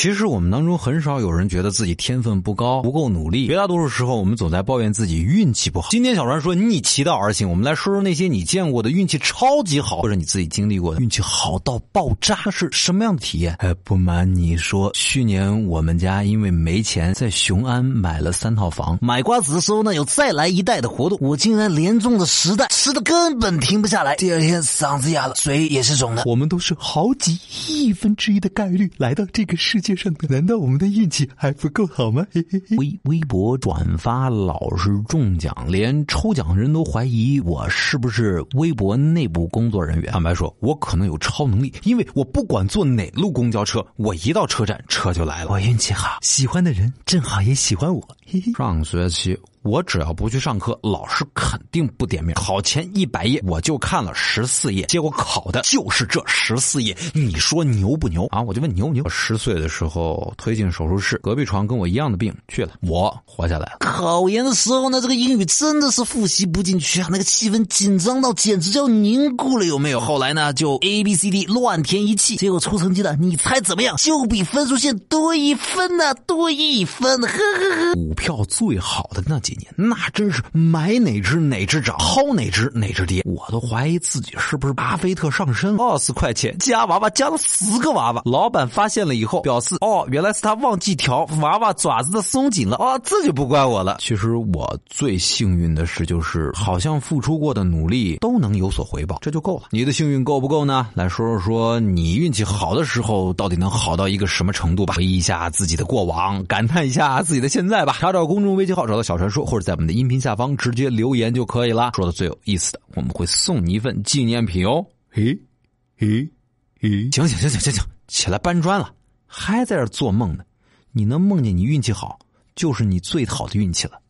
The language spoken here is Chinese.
其实我们当中很少有人觉得自己天分不高、不够努力，绝大多数时候我们总在抱怨自己运气不好。今天小川说逆其道而行，我们来说说那些你见过的运气超级好，或者你自己经历过的运气好到爆炸是什么样的体验？哎，不瞒你说，去年我们家因为没钱，在雄安买了三套房。买瓜子的时候呢，有再来一袋的活动，我竟然连中了十袋，吃的根本停不下来。第二天嗓子哑了，嘴也是肿的。我们都是好几亿分之一的概率来到这个世界上的，难道我们的运气还不够好吗？嘿嘿嘿微微博转发老是中奖，连抽奖人都怀疑我是不是微博内部工作人员。坦白说，我可能有超能力，因为我不管坐哪路公交车，我一到车站车就来了。我运气好，喜欢的人正好也喜欢我。嘿嘿。上学期我只要不去上课，老师肯定不点名。考前一百页我就看了十四页，结果考的就是这十四页。你说牛不牛啊？我就问牛不牛？十岁的时候推进手术室，隔壁床跟我一样的病去了，我活下来了。考研的时候呢，这个英语真的是复习不进去啊，那个气氛紧张到简直就要凝固了，有没有？后来呢，就 A B C D 乱填一气，结果出成绩了，你猜怎么样？就比分数线多一分呢、多一分，呵呵呵。股票最好的那几年，那真是买哪只哪只涨，薅哪只哪只跌，我都怀疑自己是不是巴菲特上身了。二十块钱加娃娃加了十个娃娃，老板发现了以后表示，哦，原来是他忘记调娃娃爪子的松紧了，哦，这就不怪我了。其实我最幸运的事就是，好像付出过的努力都能有所回报，这就够了。你的幸运够不够呢？来说说说你运气好的时候到底能好到一个什么程度吧？回忆一下自己的过往，感叹一下自己的现在吧。查找公众微信号，找到小传说，或者在我们的音频下方直接留言就可以了。说的最有意思的，我们会送你一份纪念品哦。嘿，嘿，嘿。行行行行行行，起来搬砖了，还在这儿做梦呢。你能梦见你运气好，就是你最好的运气了。